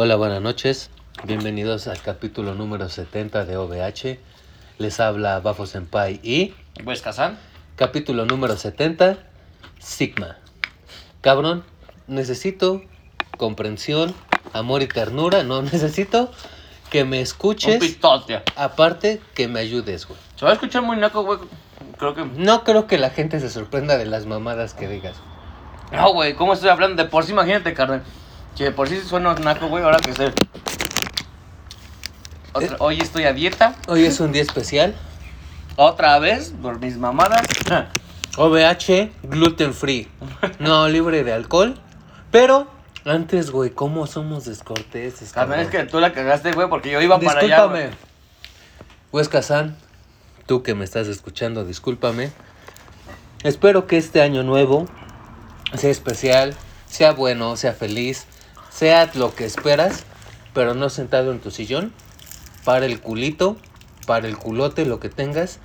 Hola, buenas noches. Bienvenidos al capítulo número 70 de OVH. Les habla Bafo Senpai y ¿Pues Kazan? capítulo número 70, Sigma. Cabrón, necesito comprensión, amor y ternura. No necesito que me Un escuches. pitote. Aparte, que me ayudes, güey. Se va a escuchar muy naco, güey. Creo que. No creo que la gente se sorprenda de las mamadas que digas. No, güey, ¿cómo estoy hablando? De por sí, imagínate, carnal. Si de por sí suena naco, güey, ahora que sé. Otra- Eh. Hoy estoy a dieta. Hoy es un día especial. Otra vez, por mis mamadas. OVH, gluten free. No libre de alcohol. Pero antes, güey, ¿cómo somos descorteses? Cabrón? es que tú la cagaste, güey, porque yo iba para allá. Discúlpame. güey. Huesca San, tú que me estás escuchando, discúlpame. Espero que este año nuevo sea especial, sea bueno, sea feliz, sea lo que esperas, pero no sentado en tu sillón. Para el culito, para el culote, lo que tengas.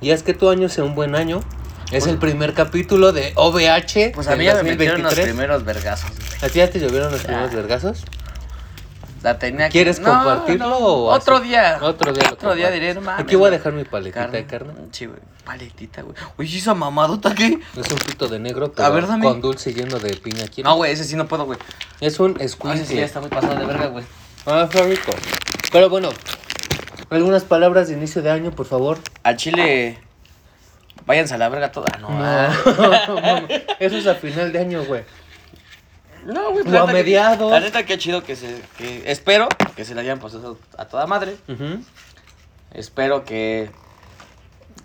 Y haz que tu año sea un buen año. Es el primer capítulo de OVH. Pues a mí ya me metieron los 2023. primeros vergazos. ¿A ti ya te llovieron los primeros vergazos? La tenía que- ¿Quieres No, compartirlo no, o así? Otro día. Otro día. lo Otro día diré, no. Aquí voy a dejar mi paletita de carne. Sí, güey. Paletita, güey. Oye, esa mamadota qué? Es un pito de negro, pero ver, dame. con dulce lleno de piña. ¿quieres? No, güey, ese sí no puedo, güey. Es un No, ese sí ya está muy pasado de verga, güey. Ah, está rico. Pero bueno, algunas palabras de inicio de año, por favor. Al chile. Váyanse a la verga toda. No, No, ah. eso es a final de año, güey. No güey. O la a neta que- mediados. La neta, qué chido que se. Que espero que se la hayan pasado a toda madre. Espero que.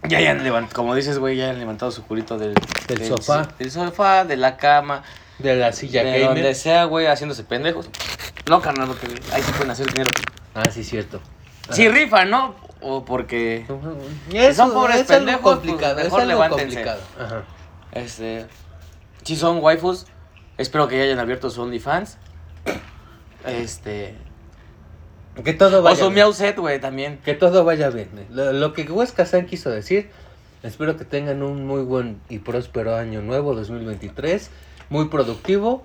Ya hayan levantado, como dices, güey, ya hayan levantado su culito del, Del sofá. Del sofá, de la cama, De la silla de gamer. donde sea, güey, haciéndose pendejos. No, carnal, porque ahí sí pueden hacer dinero. Ah, sí, cierto. Sí, rifa, ¿no? O porque. Eso, son pobres es algo pendejos, pues, complicado. es mejor algo levántense. complicado. Ajá. Este. Si son waifus, espero que ya hayan abierto su OnlyFans. Este. Que todo O vaya su bien. Meow Set, güey, también. Que todo vaya bien. Lo, lo que Huesca San quiso decir, espero que tengan un muy buen y próspero año nuevo 2023, muy productivo,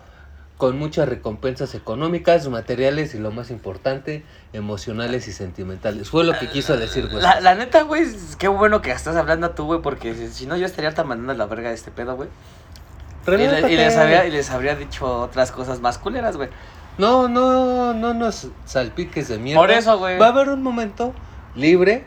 con muchas recompensas económicas, materiales y lo más importante, emocionales y sentimentales. Fue lo que quiso decir Huesca. La, la neta, güey, qué bueno que estás hablando tú, güey, porque si, no yo estaría tan mandando la verga de este pedo, güey. Y, le- y Relájate. les habría, y les habría dicho otras cosas más culeras, güey. No, no, no nos salpiques de mierda. Por eso, güey. Va a haber un momento libre,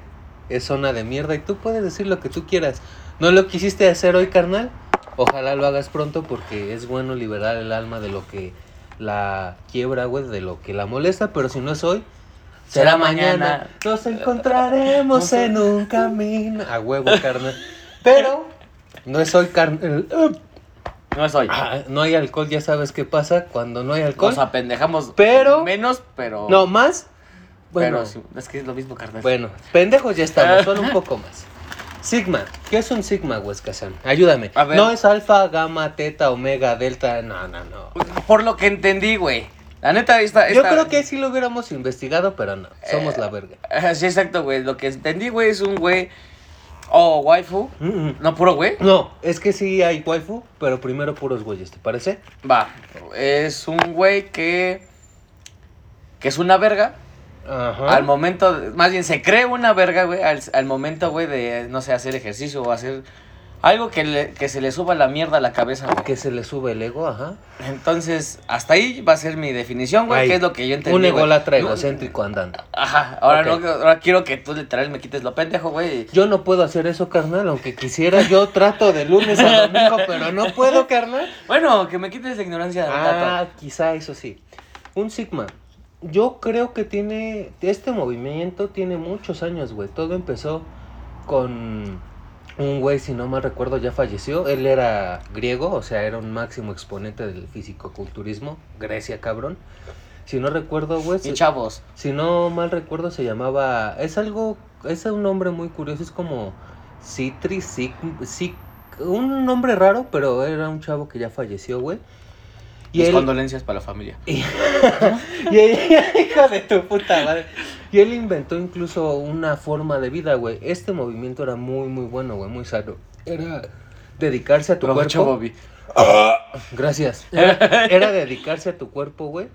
es zona de mierda y tú puedes decir lo que tú quieras. ¿No lo quisiste hacer hoy, carnal? Ojalá lo hagas pronto porque es bueno liberar el alma de lo que la quiebra, güey, de lo que la molesta, pero si no es hoy, será, Será mañana. mañana. Nos encontraremos en un camino. A huevo, carnal. Pero no es hoy, carnal. No es hoy. Ah, no hay alcohol, ya sabes qué pasa cuando no hay alcohol. Nos apendejamos Pero- menos, pero. No, más. Bueno, pero es que es lo mismo, carnal. bueno, pendejos ya estamos, solo un poco más. Sigma, ¿qué es un sigma, Huesca-san? Ayúdame. A ver. No es alfa, gamma, teta, omega, delta, no, no, no. Por lo que entendí, güey. La neta, esta. Yo esta- creo que sí lo hubiéramos investigado, pero no, somos Eh, la verga. Sí, exacto, güey. Lo que entendí, güey, es un güey. O waifu. Mm, mm. No, puro güey. No, es que sí hay waifu, pero primero puros güeyes, ¿te parece? Va. Es un güey que. Que es una verga. Ajá. Al momento. Más bien, se cree una verga, güey. Al, al momento, güey, de, no sé, hacer ejercicio o hacer. Algo que, le- que se le suba la mierda a la cabeza, güey. Que se le sube el ego, ajá. Entonces, hasta ahí va a ser mi definición, güey. Ay, Que es lo que yo entendí. Un ególatra egocéntrico andando. Ajá. Ahora, no, ahora quiero que tú literal me quites lo pendejo, güey. Yo no puedo hacer eso, carnal, aunque quisiera. Yo trato de lunes a domingo, pero no puedo, carnal. Bueno, que me quites la ignorancia de Ah, quizá eso sí. Un Sigma. Yo creo que tiene. Este movimiento tiene muchos años, güey. Todo empezó con un güey, si no mal recuerdo, ya falleció. Él era griego, o sea, era un máximo exponente del fisicoculturismo. Grecia, cabrón. Si no recuerdo, güey. Y se- chavos. si no mal recuerdo, se llamaba. Es algo. Es un nombre muy curioso. Es como. Citri, Un nombre raro, pero era un chavo que ya falleció, güey. Y Mis él. condolencias para la familia. Y, y él- hijo de tu puta madre. Y él inventó incluso una forma de vida, güey. Este movimiento era muy, muy bueno, güey, muy sano. Era dedicarse a tu Provecho, cuerpo. Bobby. Gracias. Era, era dedicarse a tu cuerpo, güey.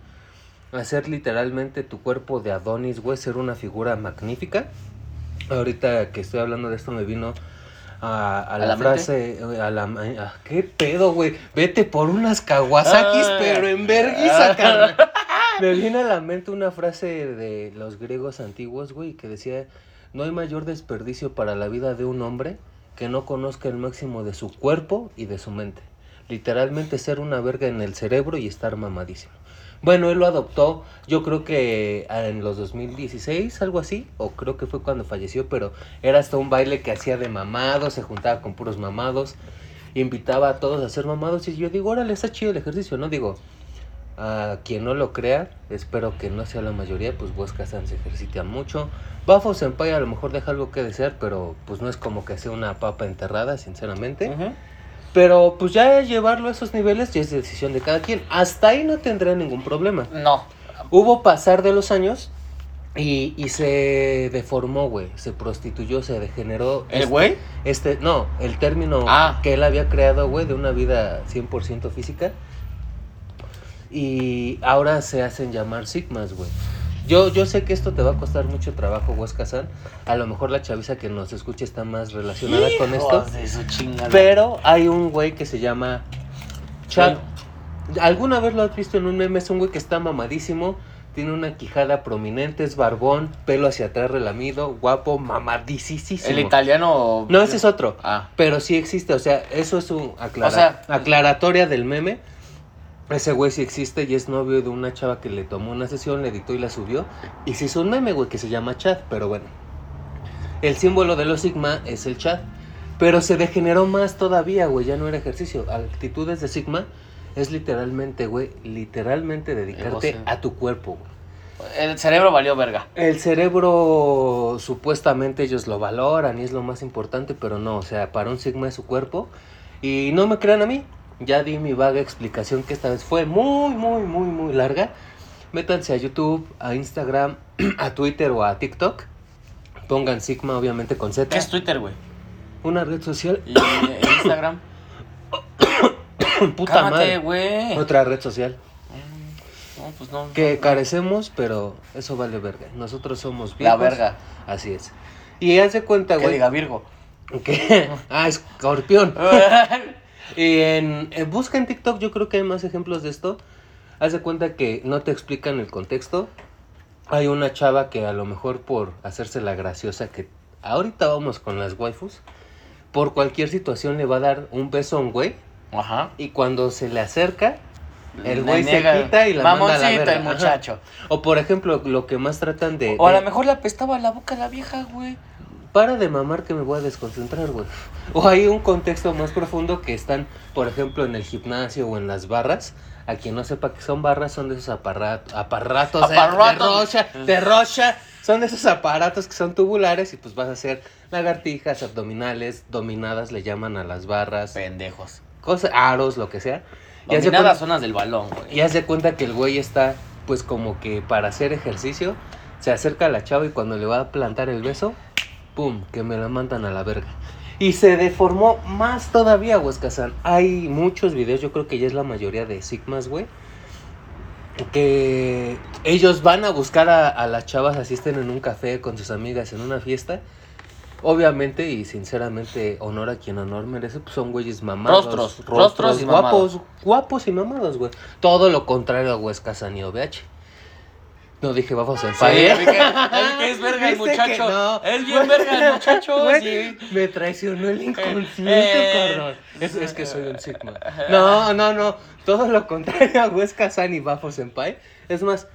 hacer literalmente tu cuerpo de Adonis, güey, ser una figura magnífica. Ahorita que estoy hablando de esto me vino a, a la, frase, a la... a- ¿Qué pedo, güey? Vete por unas Kawasakis, Ay. pero en vergüenza, carnal. Me viene a la mente una frase de los griegos antiguos, güey, que decía, no hay mayor desperdicio para la vida de un hombre que no conozca el máximo de su cuerpo y de su mente. Literalmente ser una verga en el cerebro y estar mamadísimo. Bueno, él lo adoptó, yo creo que en los 2016, algo así, o creo que fue cuando falleció, pero era hasta un baile que hacía de mamados, se juntaba con puros mamados, invitaba a todos a hacer mamados, y yo digo, órale, está chido el ejercicio, ¿no? Digo, a quien no lo crea, espero que no sea la mayoría, pues Wes Kazan se ejercita mucho. Bafo Senpai a lo mejor deja algo que desear, pero pues no es como que sea una papa enterrada, sinceramente. Ujú. Pero pues ya llevarlo a esos niveles ya es decisión de cada quien. Hasta ahí no tendrá ningún problema. No. Hubo pasar de los años y, y se deformó, güey. Se prostituyó, se degeneró. ¿El este- güey? Este, no, el término Ah. que él había creado, güey, de una vida 100% física. Y ahora se hacen llamar sigmas, güey. Yo, yo sé que esto te va a costar mucho trabajo, Kazan. A lo mejor la chaviza que nos escucha está más relacionada con esto. De su. Pero hay un güey que se llama Chad. ¿Alguna vez lo has visto en un meme? Es un güey que está mamadísimo, tiene una quijada prominente, es barbón, pelo hacia atrás relamido, guapo, mamadísimo. El italiano. No, ese es otro. Ah. Pero sí existe, o sea, eso es un aclara- O sea- aclaratoria del meme. Ese güey sí existe y es novio de una chava que le tomó una sesión, le editó y la subió. Y se hizo un meme, güey, que se llama Chad, pero bueno. El símbolo de los Sigma es el Chad. Pero se degeneró más todavía, güey, ya no era ejercicio. Actitudes de Sigma es literalmente, güey, literalmente dedicarte a tu cuerpo, güey. El cerebro valió verga. El cerebro supuestamente ellos lo valoran y es lo más importante, pero no, o sea, para un sigma es su cuerpo. Y no me crean a mí, ya di mi vaga explicación que esta vez fue muy, muy, muy, muy larga. Métanse a YouTube, a Instagram, a Twitter o a TikTok. Pongan Sigma, obviamente con Z. ¿Qué es Twitter, güey? Una red social. Y eh, Instagram. Puta madre. güey. Otra red social. No, pues no. Que no. carecemos, pero eso vale verga. Nosotros somos La viejos. verga. Así es. Y haz de cuenta, Que güey. diga Virgo. ¿Qué? Ah, escorpión. Y en, en- busca en TikTok, yo creo que hay más ejemplos de esto. Haz de cuenta que no te explican el contexto. Hay una chava que a lo mejor por hacerse la graciosa, que ahorita vamos con las waifus, por cualquier situación le va a dar un beso a un güey. Ajá. Y cuando se le acerca, el güey se quita y la manda a la verga. el Ajá. muchacho. O por ejemplo, lo que más tratan de... O a de- lo mejor le apestaba la boca a la vieja, güey. Para de mamar que me voy a desconcentrar, güey. O hay un contexto más profundo que están, por ejemplo, en el gimnasio o en las barras. A quien no sepa que son barras, son de esos aparatos, aparatos de- de, Aparatos. rocha, de rocha. Son de esos aparatos que son tubulares y pues vas a hacer lagartijas, abdominales, dominadas, le llaman a las barras, Pendejos. cosas, aros, lo que sea. Dominadas cuenta- zonas del balón, güey. y haz de cuenta que el güey está, pues como que para hacer ejercicio, se acerca a la chava y cuando le va a plantar el beso, ¡pum! Que me la mandan a la verga. Y se deformó más todavía, Huescazán. Hay muchos videos, yo creo que ya es la mayoría de Sigmas, güey. Que ellos van a buscar a, a las chavas, así estén en un café con sus amigas en una fiesta. Obviamente y sinceramente, honor a quien honor merece, pues son güeyes mamados. Rostros, rostros y guapos, guapos y mamados, güey. Todo lo contrario a Huesca y OVH. No dije, vamos a Sí, que, que es verga el ¿Viste que muchacho. no? Es bien verga el muchacho, sí. Me traicionó el inconsciente, Eh, cabrón. Es, es que soy un Sigma. No, no, no. Todo lo contrario a Huesca San y Bafo Senpai. Es más,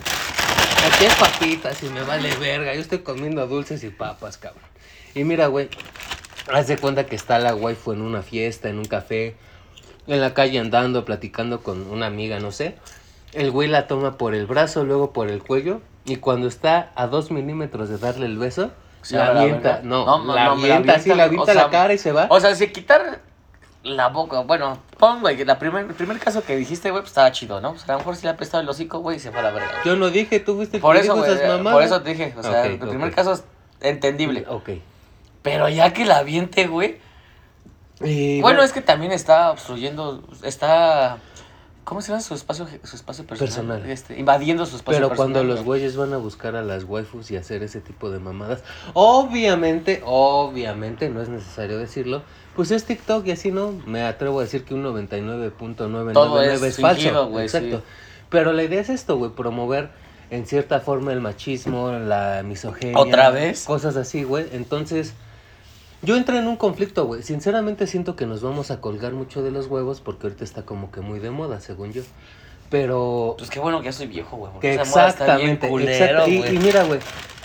aquí hay papitas y me vale verga. Yo estoy comiendo dulces y papas, cabrón. Y mira, güey. Haz de cuenta que está la waifu en una fiesta, en un café, en la calle andando, platicando con una amiga, no sé. El güey la toma por el brazo, luego por el cuello. Y cuando está a dos milímetros de darle el beso, Se la avienta. No, No, la no, me la avienta así, la o avienta sea, la cara y se va. O sea, si quitar la boca, bueno, pon, güey, la primer, el primer caso que dijiste, güey, pues estaba chido, ¿no? O sea, a lo mejor si le ha prestado el hocico, güey, y se fue a la verga. Yo no dije, tú fuiste el Por que eso, dijo güey, esas mamadas. por eso te dije, o sea, el primer caso es entendible. Ok. Pero ya que la aviente, güey. Y Bueno, es que también está obstruyendo, está ¿Cómo se llama su espacio, su espacio personal? Personal. Este, invadiendo su espacio Pero personal. cuando los güey. güeyes van a buscar a las waifus y hacer ese tipo de mamadas, obviamente, obviamente, no es necesario decirlo, pues es TikTok y así no, me atrevo a decir que un 99.999 Todo es es, falso. fingido, güey, Exacto. sí. Pero la idea es esto, güey, promover en cierta forma el machismo, la misoginia. ¿Otra vez? Cosas así, güey. Entonces, yo entré en un conflicto, güey. Sinceramente siento que nos vamos a colgar mucho de los huevos porque ahorita está como que muy de moda, según yo. Pero Pues qué bueno que ya soy viejo, güey. que esa moda está bien exactamente, culero, exacto. Y, güey. y mira, güey,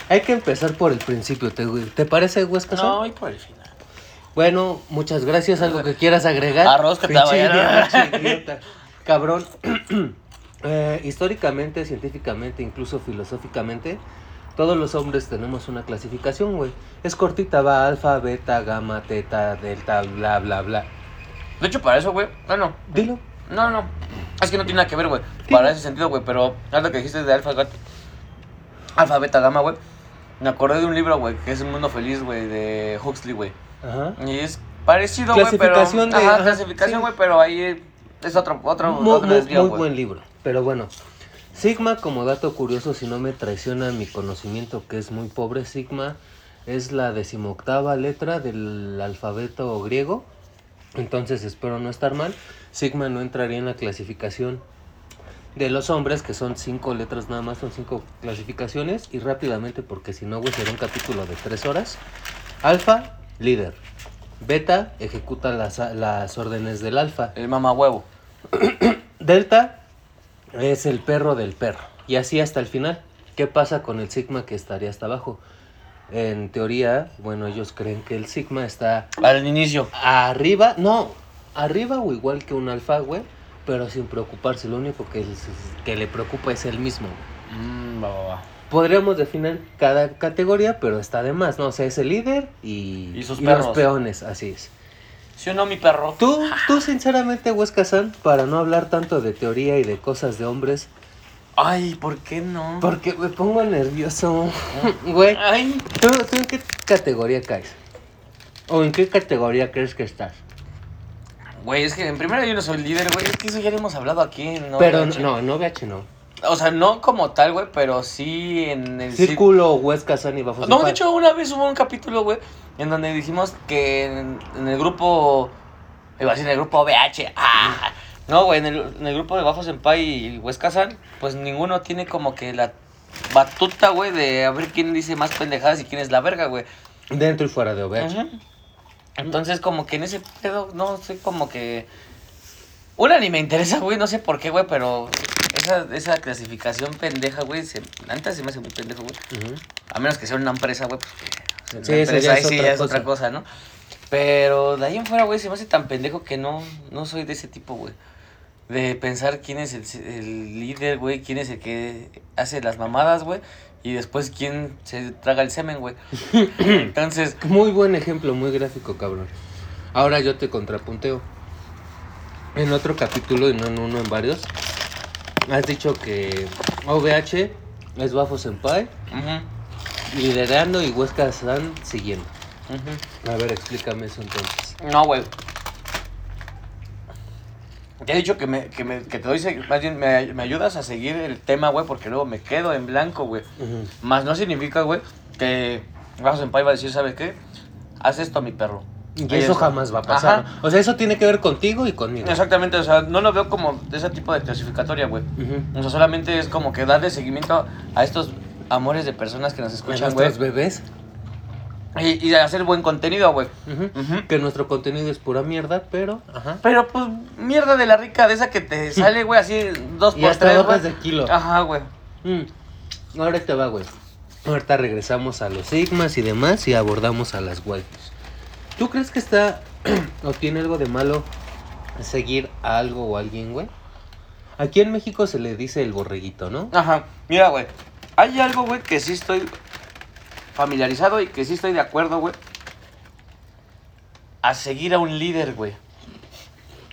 hay que empezar por el principio, ¿te, güey? ¿te parece, Huesca? No, y por el final. Bueno, muchas gracias. ¿Algo que quieras agregar? Arroz que te. Cabrón. Eh, históricamente, científicamente, incluso filosóficamente, todos los hombres tenemos una clasificación, güey. Es cortita, va alfa, beta, gamma, teta, delta, bla, bla, bla. De hecho, para eso, güey. No, no. Dilo. No, no. Es que no tiene nada que ver, güey. Sí. Para ese sentido, güey. Pero algo que dijiste de alfa, gat- alfa, beta, gamma, güey. Me acordé de un libro, güey, que es Un Mundo Feliz, güey, de Huxley, güey. Ajá. Y es parecido, güey, pero... Clasificación de- Ajá, clasificación, sí. güey, pero ahí es otro, otro, Muy, otro muy- desvío, muy buen libro. Pero bueno, Sigma, como dato curioso, si no me traiciona mi conocimiento, que es muy pobre, Sigma es la decimoctava letra del alfabeto griego. Entonces espero no estar mal. Sigma no entraría en la clasificación de los hombres, que son cinco letras nada más, son cinco clasificaciones. Y rápidamente, porque si no, güey, será un capítulo de tres horas. Alfa, líder. Beta, ejecuta las, las órdenes del alfa. El mamá huevo. Delta es el perro del perro. Y así hasta el final. ¿Qué pasa con el sigma que estaría hasta abajo? En teoría, bueno, ellos creen que el sigma está Al inicio. arriba, no, arriba o igual que un alfa, güey, pero sin preocuparse. Lo único que, es- que le preocupa es el mismo. Mmm, va, va, va. Podríamos definir cada categoría, pero está de más, ¿no? O sea, es el líder y, Y sus los peones, así es. ¿Sí o no, mi perro? Tú, tú sinceramente, Huesca San, para no hablar tanto de teoría y de cosas de hombres, Ay, ¿por qué no? Porque me pongo nervioso. Güey, Ay, ¿tú, tú en qué categoría caes? ¿O en qué categoría crees que estás? güey, es que en primera yo no soy líder, güey. Es que eso ya lo hemos hablado aquí, ¿no? pero VH. no, no VH no. O sea, no como tal, güey, pero sí en el círculo. Huesca San y Bafos. No, de hecho, una vez hubo un capítulo, güey, en donde dijimos que en, en el grupo. Iba a decir en el grupo BH. ¡ah! No, güey, en el, en el grupo de Bafo Senpai y Huesca San, pues ninguno tiene como que la batuta, güey, de a ver quién dice más pendejadas y quién es la verga, güey. Dentro y fuera de. Ujú. Entonces, como que en ese pedo, no sé, como que. Una ni me interesa, güey, no sé por qué, güey, pero esa, esa clasificación pendeja, güey, se, antes se me hace muy pendejo, güey. A menos que sea una empresa, güey, pues que. o sea, Sí, empresa ya ahí es sí es otra cosa, ¿no? Pero de ahí en fuera, güey, se me hace tan pendejo que no, no soy de ese tipo, güey. De pensar quién es el, el líder, güey, quién es el que hace las mamadas, güey. Y después quién se traga el semen, güey. Entonces, Muy buen ejemplo, muy gráfico, cabrón. Ahora yo te contrapunteo. En otro capítulo, y no en uno, en varios, has dicho que OVH es Bafo Senpai, ujú, liderando y Huesca San siguiendo. A ver, explícame eso entonces. No, güey. Te he dicho que, me, que, me, que te doy, más bien me, me ayudas a seguir el tema, güey, porque luego me quedo en blanco, güey. Más no significa, güey, que Bajo Senpai va a decir, ¿sabes qué? Haz esto, mi perro. Y Ahí eso está. jamás va a pasar. Ajá. ¿no? O sea, eso tiene que ver contigo y conmigo. Exactamente, o sea, no lo veo como de ese tipo de clasificatoria, güey. Ujú. O sea, solamente es como que darle seguimiento a estos amores de personas que nos escuchan, güey. nuestros bebés. Y, y hacer buen contenido, güey. Ujú. Ujú. Que nuestro contenido es pura mierda, pero. Ajá. Pero pues mierda de la rica, de esa que te sale, güey, así dos Y por hasta tres, hojas de kilo. Ajá, güey. Mm. Ahora te va, güey. Ahorita regresamos a los sigmas y demás y abordamos a las waifus. ¿Tú crees que está o tiene algo de malo seguir a algo o a alguien, güey? Aquí en México se le dice el borreguito, ¿no? Ajá. Mira, güey. Hay algo, güey, que sí estoy familiarizado y que sí estoy de acuerdo, güey. A seguir a un líder, güey.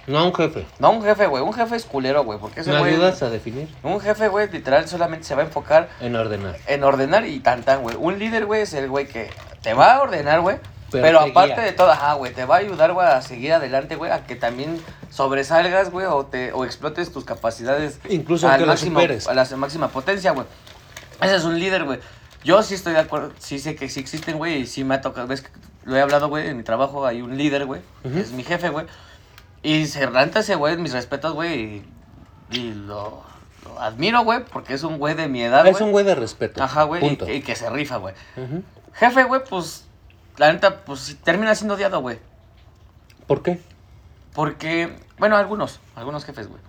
No a un jefe. No a un jefe, güey. Un jefe es culero, güey. Porque ese ¿Me güey. ayudas a definir? Un jefe, güey, literal solamente se va a enfocar En ordenar. en ordenar y tan tan, güey. Un líder, güey, es el güey que te va a ordenar, güey. Pero, te aparte guía. de todo, ajá, güey, te va a ayudar, güey, a seguir adelante, güey, a que también sobresalgas, güey, o, te, o explotes tus capacidades Incluso al máximo, a la máxima potencia, güey. Ese es un líder, güey. Yo sí estoy de acuerdo, sí sé que sí existen, güey, y sí me ha tocado, ves, lo he hablado, güey, en mi trabajo hay un líder, güey, que es mi jefe, güey. Y se renta ese güey, mis respetos, güey, y, y lo, lo admiro, güey, porque es un güey de mi edad, Es güey. un güey de respeto. Ajá, güey, y, y que se rifa, güey. Ujú. Jefe, güey, pues, la neta, pues termina siendo odiado, güey. ¿Por qué? Porque, bueno, algunos, algunos jefes, güey.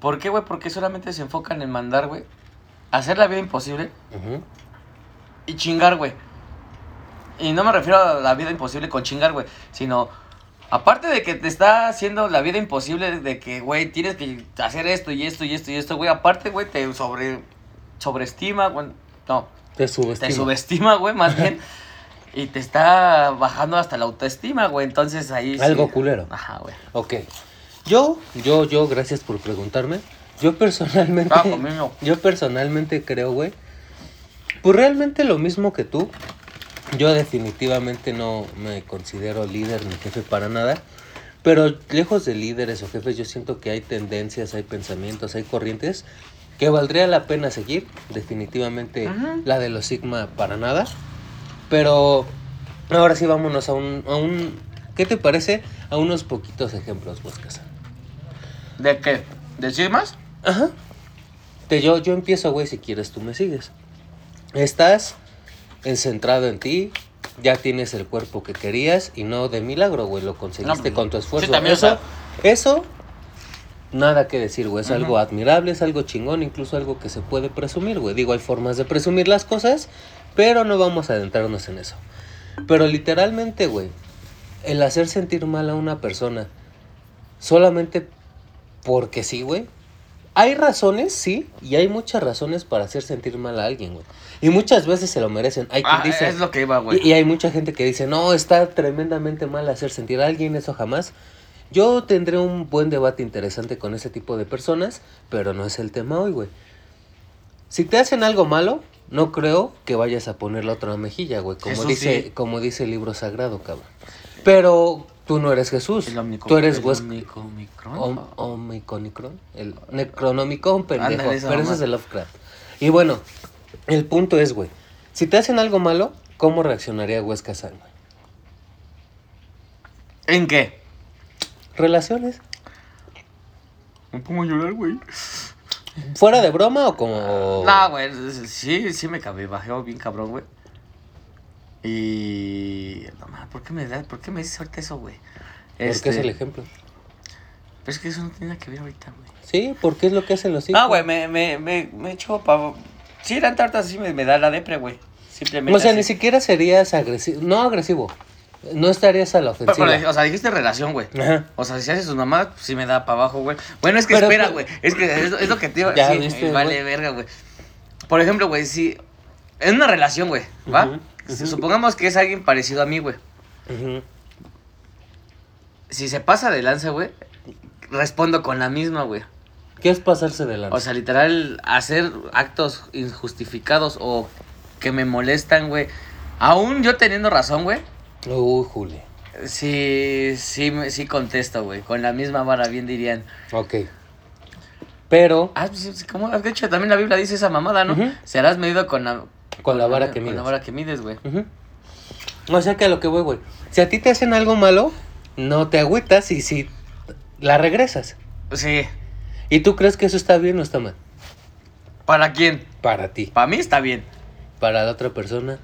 ¿Por qué, güey? Porque solamente se enfocan en mandar, güey, hacer la vida imposible y chingar, güey. Y no me refiero a la vida imposible con chingar, güey, sino, aparte de que te está haciendo la vida imposible, de que, güey, tienes que hacer esto y esto y esto y esto, güey, aparte, güey, te sobre, sobreestima, güey, no, Te te subestima. subestima, güey, más bien. Y te está bajando hasta la autoestima, güey. Entonces ahí. sí- Algo culero. Ajá, güey. Ok. Yo, yo, yo, gracias por preguntarme. Yo personalmente. Ah, conmigo. yo personalmente creo, güey. Pues realmente lo mismo que tú. Yo definitivamente no me considero líder ni jefe para nada. Pero lejos de líderes o jefes, yo siento que hay tendencias, hay pensamientos, hay corrientes que valdría la pena seguir. Definitivamente Ujú. la de los Sigma para nada. Pero ahora sí vámonos a un, a un... ¿Qué te parece? A unos poquitos ejemplos, Huescasa. ¿De qué? ¿Decir más? Ajá. Te, yo, yo empiezo, güey, si quieres tú me sigues. Estás encentrado en ti, ya tienes el cuerpo que querías y no de milagro, güey, lo conseguiste No, con tu esfuerzo. sí, también, o eso, sea- eso, nada que decir, güey, es algo admirable, es algo chingón, incluso algo que se puede presumir, güey. Digo, hay formas de presumir las cosas, pero no vamos a adentrarnos en eso. Pero literalmente, güey, el hacer sentir mal a una persona solamente porque sí, güey. Hay razones, sí, y hay muchas razones para hacer sentir mal a alguien, güey. Y muchas veces se lo merecen. Hay quien Ah, dice, es lo que iba, güey. y, y hay mucha gente que dice, no, está tremendamente mal hacer sentir a alguien, eso jamás. Yo tendré un buen debate interesante con ese tipo de personas, pero no es el tema hoy, güey. Si te hacen algo malo, no creo que vayas a poner la otra mejilla, güey. Como Eso dice, sí. como dice el libro sagrado, cabrón. Pero tú no eres Jesús. Tú eres el Wes- Omnicomicron. Om- Omiconicron, el Necronomicon, pendejo. Ándale, pero mamá. es de Lovecraft. Y bueno, el punto es, güey. Si te hacen algo malo, ¿cómo reaccionaría Huesca San, güey? ¿En qué? ¿Relaciones? Me pongo a llorar, güey. ¿Fuera de broma o como.? No, güey, sí, sí me cabé, bajeo bien cabrón, güey. Y... No, mames, ¿por qué me da, por qué me dices ahorita eso, güey? Porque Este, es el ejemplo. Pero es que eso no tiene nada que ver ahorita, güey. Sí, porque es lo que hacen los hijos. No, güey, me, me, me, me echo pa... Sí, eran tartas, sí me, me da la depre, güey. Simplemente O sea, así. ni siquiera serías agresivo. No agresivo. No estarías a la ofensiva. pero, o sea, dijiste relación, güey. Ajá. O sea, si haces sus mamadas, pues sí me da para abajo, güey. Bueno, es que Pero- espera, güey. Es que es, es lo que te iba viste, me vale verga, güey. Por ejemplo, güey, si. En una relación, güey, ¿va? Supongamos que es alguien parecido a mí, güey. Ujú. Si se pasa de lanza, güey, respondo con la misma, güey. ¿Qué es pasarse de lanza? O sea, literal, hacer actos injustificados o que me molestan, güey. Aún yo teniendo razón, güey. Uy, Juli. Sí, sí, sí contesto, güey. Con la misma vara, bien dirían. Ok. Pero Ah, pues, sí, como de hecho también la Biblia dice esa mamada, ¿no? Ujú. Serás medido con la, con la vara que con la mides. vara que mides, güey. Ujú. O sea que a lo que voy, güey. Si a ti te hacen algo malo, no te agüitas y si la regresas. Sí. ¿Y tú crees que eso está bien o está mal? ¿Para quién? Para ti. Para mí está bien. Para la otra persona.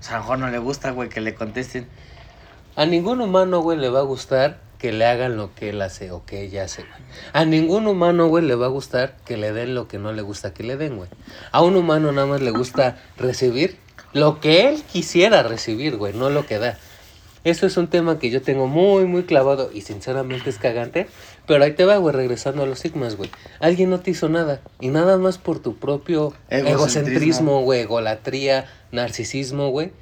O sea, a no le gusta, güey, que le contesten. A ningún humano, güey, le va a gustar que le hagan lo que él hace o que ella hace, güey. A ningún humano, güey, le va a gustar que le den lo que no le gusta que le den, güey. A un humano nada más le gusta recibir lo que él quisiera recibir, güey, no lo que da. Eso es un tema que yo tengo muy, muy clavado y sinceramente es cagante. Pero ahí te va, güey, regresando a los sigmas, güey. Alguien no te hizo nada. Y nada más por tu propio Egocentrismo. güey, egolatría, narcisismo, güey.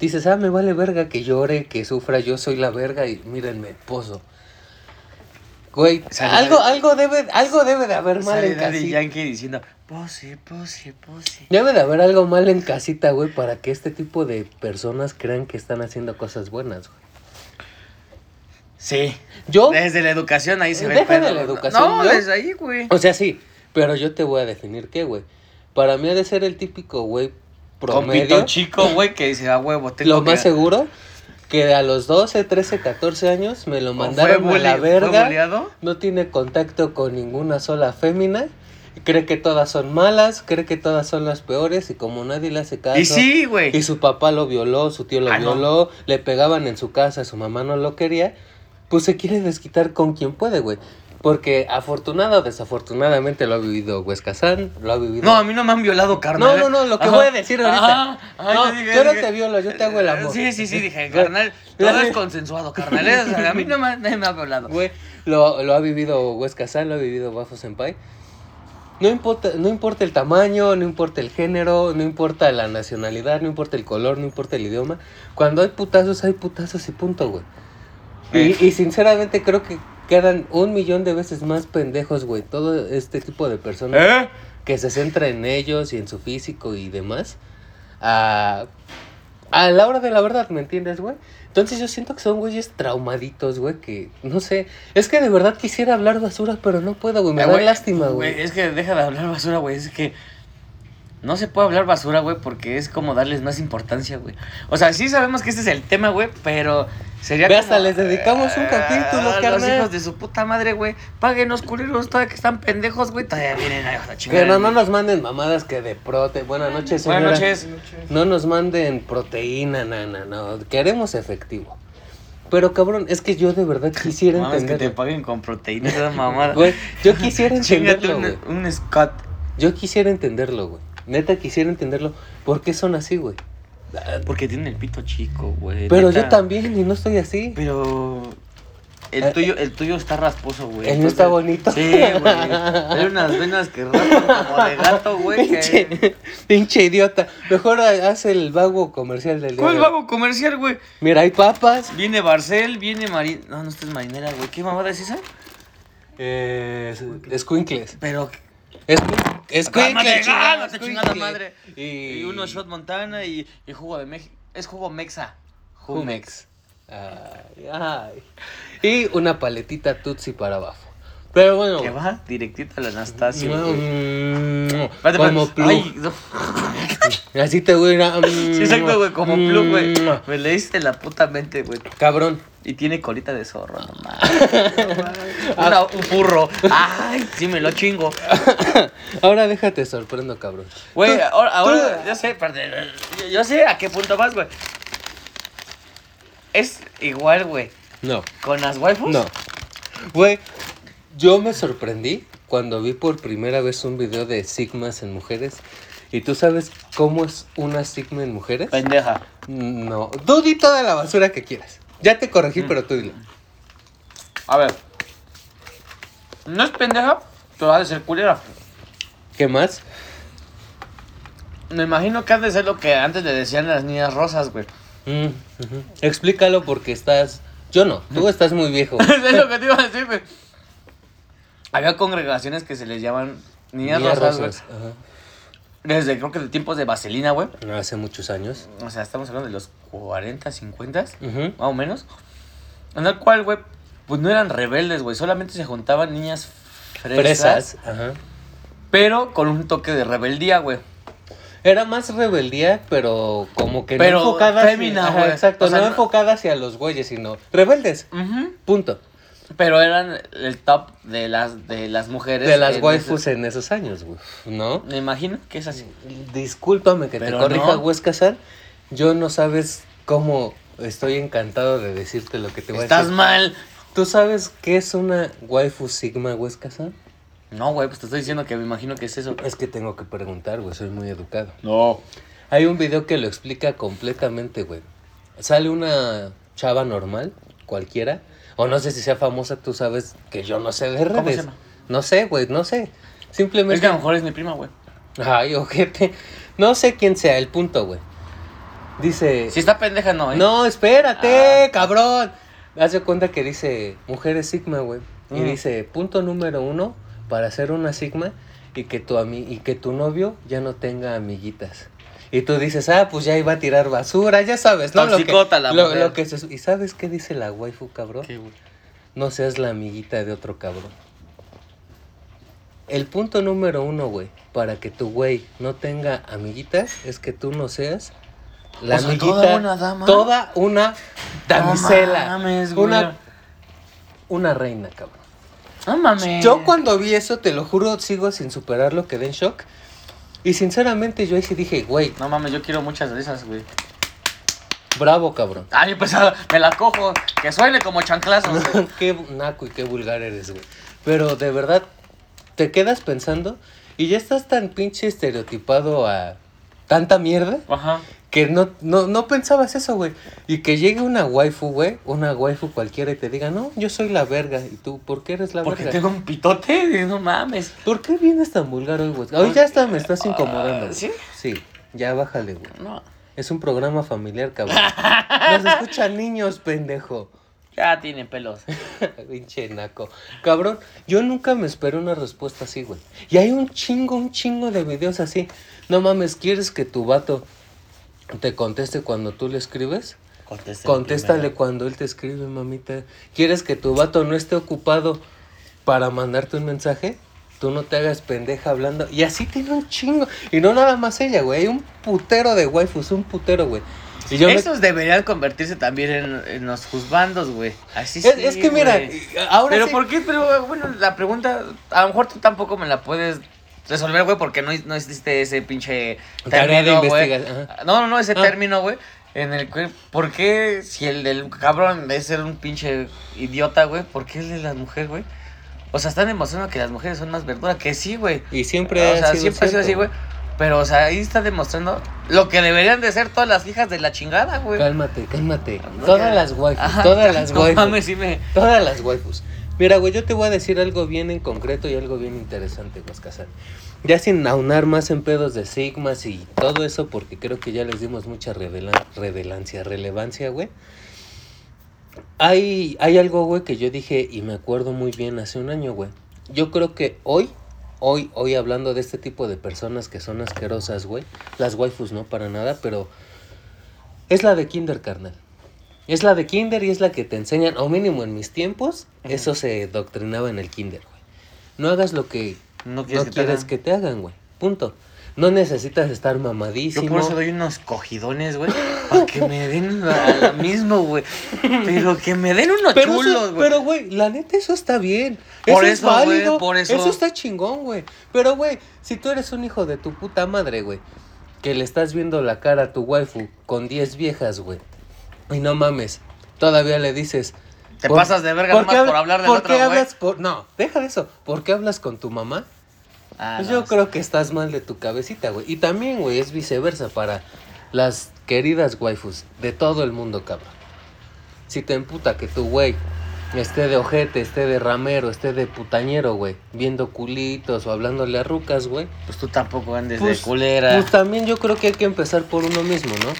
Dices, ah, me vale verga que llore, que sufra, yo soy la verga y mírenme, pozo. Güey, algo, algo debe, algo debe de haber mal en. Yankee diciendo, Pussy, pussy, pussy. Debe de haber algo mal en casita, güey, para que este tipo de personas crean que están haciendo cosas buenas, güey. Sí. Yo, Desde la educación ahí se ve el de la güey. educación, No, ¿yo? desde ahí, güey. o sea, sí, pero yo te voy a definir qué, güey. Para mí ha de ser el típico, güey, promedio. pito chico, güey, que dice, a huevo, tengo Lo que... más seguro, que a los 12, 13, 14 años me lo ¿O mandaron a la fue verga. No tiene contacto con ninguna sola fémina. Cree que todas son malas, cree que todas son las peores y como nadie le hace caso. Y sí, güey. Y su papá lo violó, su tío lo Ah, no. violó, le pegaban en su casa, su mamá no lo quería, pues se quiere desquitar con quien puede, güey. Porque afortunado o desafortunadamente lo ha vivido Huesca San, lo ha vivido... No, a mí no me han violado, carnal. No, no, no, lo que Ajá. voy a decir ahorita. Ajá. Dije- yo no dije- te violo, yo te hago el amor. Sí, sí, sí, dije, carnal, todo es consensuado, carnal. ¿eh? A mí no me, nadie me ha violado. Güey, lo, lo ha vivido Huesca San, lo ha vivido Bafo Senpai. No importa, no importa el tamaño, no importa el género, no importa la nacionalidad, no importa el color, no importa el idioma. Cuando hay putazos, hay putazos y punto, güey. Eh. Y, y sinceramente creo que quedan un millón de veces más pendejos, güey. Todo este tipo de personas ¿Eh? que se centra en ellos y en su físico y demás. A, a la hora de la verdad, ¿me entiendes, güey? Entonces yo siento que son güeyes traumaditos, güey, que no sé. Es que de verdad quisiera hablar basura, pero no puedo, güey. Me Eh, da lástima, güey. Es que deja de hablar basura, güey. Es que no se puede hablar basura, güey, porque es como darles más importancia, güey. O sea, sí sabemos que este es el tema, güey, pero sería Ve, como... hasta les dedicamos un capítulo, Ah, Los carnal. hijos de su puta madre, güey. Páguenos, culeros, todavía que están pendejos, güey. Todavía vienen a la chingada. Pero no nos manden mamadas que de prote. Buenas noches, señora. Buenas noches. No nos manden proteína, nana, no. Queremos efectivo. Pero cabrón, es que yo de verdad quisiera Mames, que te entenderlo. paguen con proteínas, esa mamada. Güey, yo quisiera entenderlo, güey. un, un Scott. Yo quisiera entenderlo, güey. Neta quisiera entenderlo. ¿Por qué son así, güey? Porque tienen el pito chico, güey. Pero neta. yo también y no estoy así. Pero el Eh, tuyo, el tuyo está rasposo, güey. El mío está bonito. Sí, güey. Hay unas venas que raspan como de gato, güey. que- Pinche, idiota. Mejor haz el vago comercial del día. ¿Cuál vago comercial, güey? Mira, hay papas. Viene Barcel, viene Marín. No, no, esta es marinera, güey. ¿Qué mamada es esa? Eh, escuincles. Pero. Es ¡Cálmate, chingada, cálmate, chingada madre! Y, Y uno Shot Montana y, y jugo de México. Es jugo Mexa. Jumex. Ay, ay. Y una paletita Tutsi para abajo. Pero bueno. Que va directito a la Anastasio. güey. Mm, Espérate, como espérate. plug. Ay, no. Así te voy a ir a- Sí, exacto, güey, como plug, güey. Mm, Me leíste la puta mente, güey. Cabrón. Y tiene colita de zorro, no mames. Un furro. Ay, sí me lo chingo. Ahora déjate sorprendo, cabrón. Güey, ahora, ahora yo sé, perdón, yo, yo sé a qué punto vas, güey. Es igual, güey. No, Con las waifus. no. Güey, yo me sorprendí cuando vi por primera vez un video de sigmas en mujeres. ¿Y tú sabes cómo es una sigma en mujeres? Pendeja. No, tú di toda la basura que quieras. Ya te corregí, Mm. pero tú dilo. A ver. No es pendeja, pero ha de ser culera. ¿Qué más? Me imagino que ha de ser lo que antes le decían a las niñas rosas, güey. Mm. Explícalo porque estás... Yo no, tú estás muy viejo. es lo que te iba a decir, güey. Había congregaciones que se les llaman niñas, Niñas rosas, rosas, ajá. Desde creo que de tiempos de vaselina, güey. Hace muchos años. O sea, estamos hablando de los 40, 50, Ujú. más o menos. En el cual, güey, pues no eran rebeldes, güey. Solamente se juntaban niñas fresas. Fresas. Ajá. Pero con un toque de rebeldía, güey. Era más rebeldía, pero como que Pero no enfocada fémina, hacia, ajá, exacto, O sea, no, no- enfocada hacia los güeyes, sino rebeldes. Punto. Pero eran el top de las, de las mujeres. De las en waifus ese- en esos años, güey. ¿No? Me imagino que es así. Discúlpame que Pero te corrija, no. Yo no sabes cómo estoy encantado de decirte lo que te voy a Estás decir. mal. ¿Tú sabes qué es una waifu sigma, Huesca San? No, güey, pues te estoy diciendo que me imagino que es eso. Es que tengo que preguntar, güey, soy muy educado. No. Hay un video que lo explica completamente, güey. Sale una chava normal, cualquiera, o no sé si sea famosa, tú sabes que yo no sé de redes. ¿Cómo se llama? No sé, güey, no sé. Simplemente... Es que a lo mejor es mi prima, güey. Ay, ojete. No sé quién sea, el punto, güey. Dice... Si está pendeja, no, ¿eh? No, espérate, Ah. cabrón. Haz de cuenta que dice mujeres sigma, güey. Y Mm. dice, punto número uno, para ser una sigma, y que tu ami y que tu novio ya no tenga amiguitas. Y tú dices, ah, pues ya iba a tirar basura, ya sabes, ¿no? Lo que, la lo- mujer. lo que se- ¿Y sabes qué dice la waifu, cabrón? ¿Qué? No seas la amiguita de otro cabrón. El punto número uno, güey, para que tu güey no tenga amiguitas, es que tú no seas la O sea, amiguita. toda una dama. Toda una damisela. No mames, güey. una, una reina, cabrón. No mames. Yo cuando vi eso, te lo juro, sigo sin superarlo, quedé en shock. Y sinceramente yo ahí sí dije, güey, No mames, yo quiero muchas de esas, güey. bravo, cabrón. Ay, pues ah, me la cojo. Que suene como chanclazo. güey. qué naco y qué vulgar eres, güey. Pero de verdad, te quedas pensando y ya estás tan pinche estereotipado a tanta mierda Ajá. Que no, no, no pensabas eso, güey. Y que llegue una waifu, güey, una waifu cualquiera y te diga, no, yo soy la verga. ¿Y tú por qué eres la Porque verga? tengo un pitote. No mames. ¿Por qué vienes tan vulgar hoy, güey? Hoy ya hasta me estás incomodando. güey. ¿Sí? Sí, ya bájale, güey. No. Es un programa familiar, cabrón. Nos escuchan niños, pendejo. Ya tiene pelos. Pinche naco. Cabrón, yo nunca me esperé una respuesta así, güey. Y hay un chingo, un chingo de videos así. No mames, ¿quieres que tu vato te conteste cuando tú le escribes? Contéstale. Contéstale cuando él te escribe, mamita. ¿Quieres que tu vato no esté ocupado para mandarte un mensaje? Tú no te hagas pendeja hablando. Y así tiene un chingo. Y no nada más ella, güey. Hay un putero de waifus, un putero, güey. Y yo me- Esos deberían convertirse también en, en los juzbandos, güey. Así Es, sí, es que mira, ahora Pero sí- ¿por qué? Pero bueno, la pregunta, a lo mejor tú tampoco me la puedes resolver, güey, porque no, no existe ese pinche término, güey. No, no, no, ese Ah. término, güey, en el que, ¿por qué si el del cabrón es ser un pinche idiota, güey, por qué el de la mujer, güey? O sea, están demostrando que las mujeres son más verdura, que sí, güey. Y siempre O sea, sido siempre ha sido así, güey. Pero, o sea, ahí está demostrando lo que deberían de ser todas las hijas de la chingada, güey. Cálmate, cálmate. No, todas ya. las waifus, Ajá, todas las waifus. mames, sí me... Todas las waifus. Mira, güey, yo te voy a decir algo bien en concreto y algo bien interesante, Huascazán. Ya sin aunar más en pedos de sigmas y todo eso, porque creo que ya les dimos mucha revela- revelancia, relevancia, güey. Hay, hay algo, güey, que yo dije y me acuerdo muy bien hace un año, güey. Yo creo que hoy, hoy, hoy hablando de este tipo de personas que son asquerosas, güey. Las waifus no para nada, pero es la de Kinder, carnal. Es la de Kinder y es la que te enseñan, o mínimo en mis tiempos, eso se doctrinaba en el Kinder, güey. No hagas lo que No no quieres quieres, que te hagan. que te hagan, güey. Punto. No necesitas estar Yo mamadísimo. por eso doy unos cogidones, güey, para que me den la, mismo, güey. Pero que me den unos Pero, eso- chulos, güey. pero, güey, la neta, eso está bien. Por eso, eso, es güey, válido. por eso. está chingón, güey. Pero, güey, si tú eres un hijo de tu puta madre, güey, que le estás viendo la cara a tu waifu con 10 viejas, güey, y no mames, todavía le dices. Te ¿por- pasas de verga ¿por nomás por habla- hablar del ¿por qué hablas por.? No, deja de eso. ¿Por qué hablas con tu mamá? Ah, Pues no, yo creo que estás mal de tu cabecita, güey. Y también, güey, es viceversa para las queridas waifus de todo el mundo, cabrón. Si te emputa que tu güey esté de ojete, esté de ramero, esté de putañero, güey, viendo culitos o hablándole a rucas, güey. Pues tú tampoco andes Pues, de culera. Pues también yo creo que hay que empezar por uno mismo, ¿no?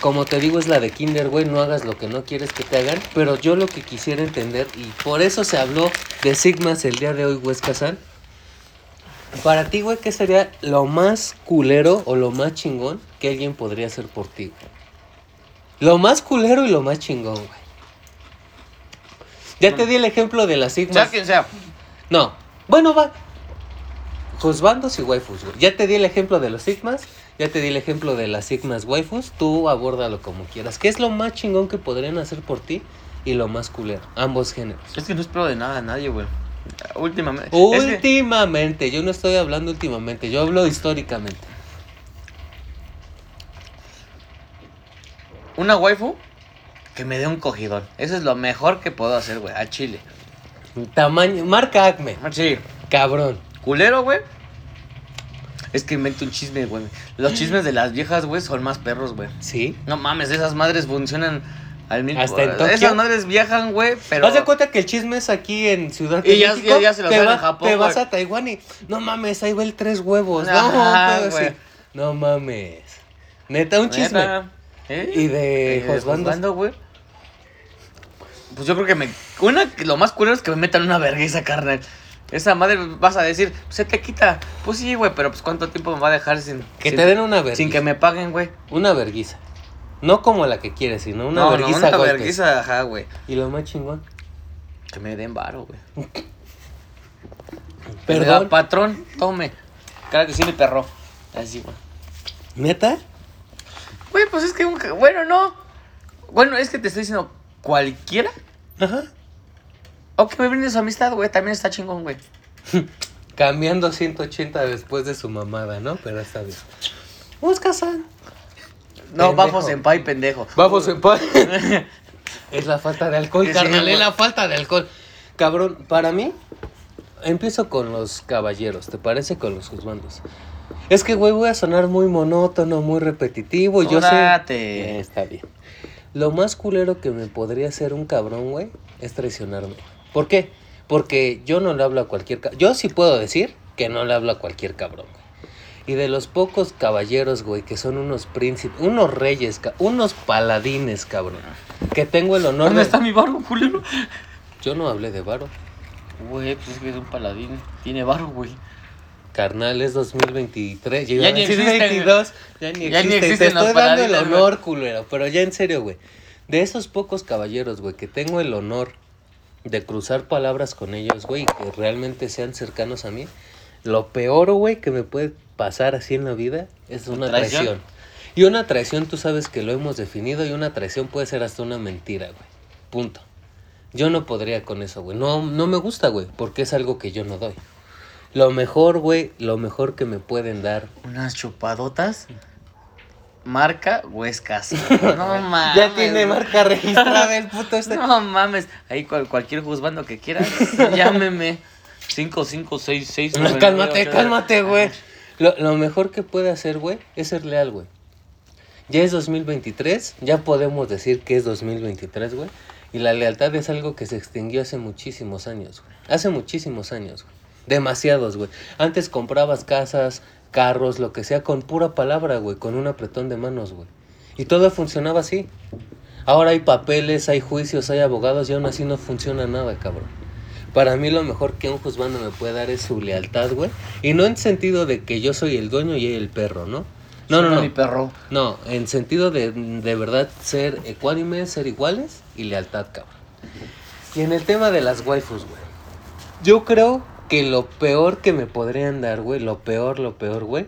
Como te digo, es la de Kinder, güey, no hagas lo que no quieres que te hagan. Pero yo lo que quisiera entender, y por eso se habló de Sigmas el día de hoy, Huesca. Para ti, güey, ¿qué sería lo más culero o lo más chingón que alguien podría hacer por ti? güey? Lo más culero y lo más chingón, güey. Ya te di el ejemplo de las Sigmas. sea quien sea. No. Bueno, va. Juzbandos y waifus, güey. Ya te di el ejemplo de los sigmas. Ya te di el ejemplo de las sigmas waifus. Tú abórdalo como quieras. ¿Qué es lo más chingón que podrían hacer por ti? Y lo más culero. Ambos géneros. Es que no espero de nada a nadie, güey. Últimamente. es que- Últimamente. Yo no estoy hablando últimamente. Yo hablo históricamente. una waifu que me dé un cogidón. Eso es lo mejor que puedo hacer, güey, a Chile. Tamaño. Marca Acme. Sí. Cabrón. Culero, güey. Es que invento un chisme, güey. Los chismes de las viejas, güey, son más perros, güey. Sí. No mames, esas madres funcionan al mismo Hasta en Tokio. Esas madres viajan, güey, pero. Haz de cuenta que el chisme es aquí en Ciudad Y ya- México, ya se lo te, va- en Japón, te güey. vas a Taiwán y no mames, ahí va el tres huevos. No, Ajá, pero güey. sí. no mames. Neta, un chisme. Neta, ¿eh? Y de juzgando, güey. Pues yo creo que me. Una, lo más culero es que me metan una vergüenza, carnal. Esa madre vas a decir, se te quita. Pues sí, güey, pero pues cuánto tiempo me va a dejar sin. Que sin- te den una vergüenza. Sin que me paguen, güey. Una verguiza. No como la que quieres, sino una no, verguiza no, una golpes. verguiza, ajá, güey. Y lo más chingón. Que me den varo, güey. Perdón. Perdón. patrón, tome. Claro que sí, mi perro. Así, güey. ¿Neta? Güey, pues es que, un- bueno, no. Bueno, es que te estoy diciendo, cualquiera. Ajá. O que me brinde su amistad, güey, también está chingón, güey. Cambiando 180 después de su mamada, ¿no? Pero está bien. Busca San. No, vamos en pay, pendejo. Vamos en paz. es la falta de alcohol, Sí, carnal. es la falta de alcohol. Cabrón, para mí, empiezo con los caballeros. ¿Te parece con los juzgandos? Es que, güey, voy a sonar muy monótono, muy repetitivo. Yo Tú sé. Eh, está bien. Lo más culero que me podría hacer un cabrón, güey, es traicionarme. ¿Por qué? Porque yo no le hablo a cualquier. Yo sí puedo decir que no le hablo a cualquier cabrón, güey. Y de los pocos caballeros, güey, que son unos príncipes, unos reyes, unos paladines, cabrón. Que tengo el honor ¿Dónde de... está mi barro, culero? Yo no hablé de varo. Güey, pues es que es un paladín. Tiene barro, güey. Carnal, es 2023. Yo Ya iba a ni decir existen, 22. Ya ni Ya ni existe. Te existen los estoy dando el honor, culero. Pero ya en serio, güey. De esos pocos caballeros, güey, que tengo el honor de cruzar palabras con ellos, güey, que realmente sean cercanos a mí. Lo peor, güey, que me puede pasar así en la vida es una ¿Traición? traición. Y una traición, tú sabes que lo hemos definido, y una traición puede ser hasta una mentira, güey. Punto. Yo no podría con eso, güey. No, no me gusta, güey, porque es algo que yo no doy. Lo mejor, güey, lo mejor que me pueden dar. Unas chupadotas. Marca Huescas. No mames. ya tiene marca registrada el puto este. No mames. Ahí cual- cualquier juzgando que quieras, llámeme. 5566. No, cálmate, cálmate, güey. Lo, lo mejor que puede hacer, güey, es ser leal, güey. Ya es 2023, ya podemos decir que es 2023, güey. Y la lealtad es algo que se extinguió hace muchísimos años, güey. Hace muchísimos años, güey. Demasiados, güey. Antes comprabas casas, carros, lo que sea, con pura palabra, güey, con un apretón de manos, güey. Y todo funcionaba así. Ahora hay papeles, hay juicios, hay abogados y aún así no funciona nada, cabrón. Para mí lo mejor que un juzgando me puede dar es su lealtad, güey. Y no en sentido de que yo soy el dueño y él el perro, ¿no? No, no, no. Mi perro. No, en sentido de de verdad ser ecuánimes, ser iguales y lealtad, cabrón. Y en el tema de las waifus, güey. Yo creo que lo peor que me podrían dar, güey, lo peor, lo peor, güey.